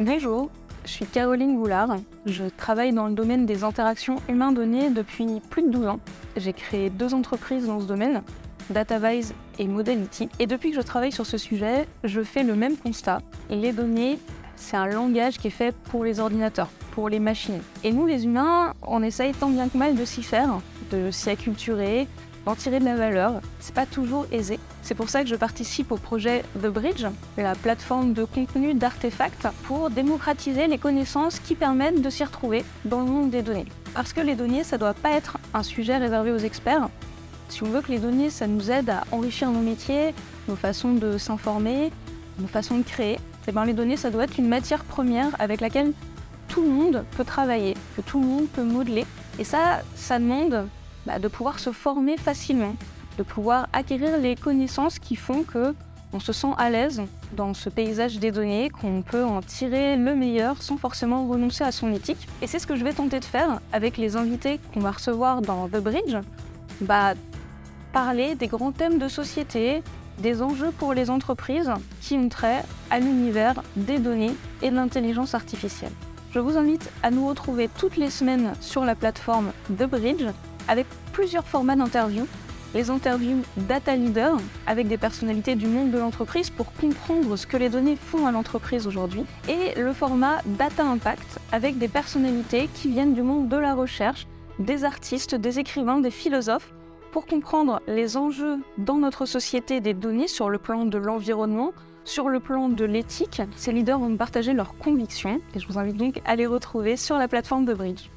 Bonjour, je suis Caroline Goulard. Je travaille dans le domaine des interactions humains-données depuis plus de 12 ans. J'ai créé deux entreprises dans ce domaine, DataVise et Modality. Et depuis que je travaille sur ce sujet, je fais le même constat. Les données, c'est un langage qui est fait pour les ordinateurs, pour les machines. Et nous, les humains, on essaye tant bien que mal de s'y faire, de s'y acculturer, d'en tirer de la valeur. C'est pas toujours aisé. C'est pour ça que je participe au projet The Bridge, la plateforme de contenu d'artefacts pour démocratiser les connaissances qui permettent de s'y retrouver dans le monde des données. Parce que les données, ça doit pas être un sujet réservé aux experts. Si on veut que les données, ça nous aide à enrichir nos métiers, nos façons de s'informer, nos façons de créer, eh bien, les données, ça doit être une matière première avec laquelle tout le monde peut travailler, que tout le monde peut modeler. Et ça, ça demande bah, de pouvoir se former facilement, de pouvoir acquérir les connaissances qui font que on se sent à l'aise dans ce paysage des données, qu'on peut en tirer le meilleur sans forcément renoncer à son éthique. Et c'est ce que je vais tenter de faire avec les invités qu'on va recevoir dans The Bridge. Bah, parler des grands thèmes de société, des enjeux pour les entreprises qui ont trait à l'univers des données et de l'intelligence artificielle. Je vous invite à nous retrouver toutes les semaines sur la plateforme The Bridge avec plusieurs formats d'interviews. Les interviews Data Leader avec des personnalités du monde de l'entreprise pour comprendre ce que les données font à l'entreprise aujourd'hui. Et le format Data Impact avec des personnalités qui viennent du monde de la recherche, des artistes, des écrivains, des philosophes pour comprendre les enjeux dans notre société des données sur le plan de l'environnement, sur le plan de l'éthique. Ces leaders vont partager leurs convictions et je vous invite donc à les retrouver sur la plateforme de Bridge.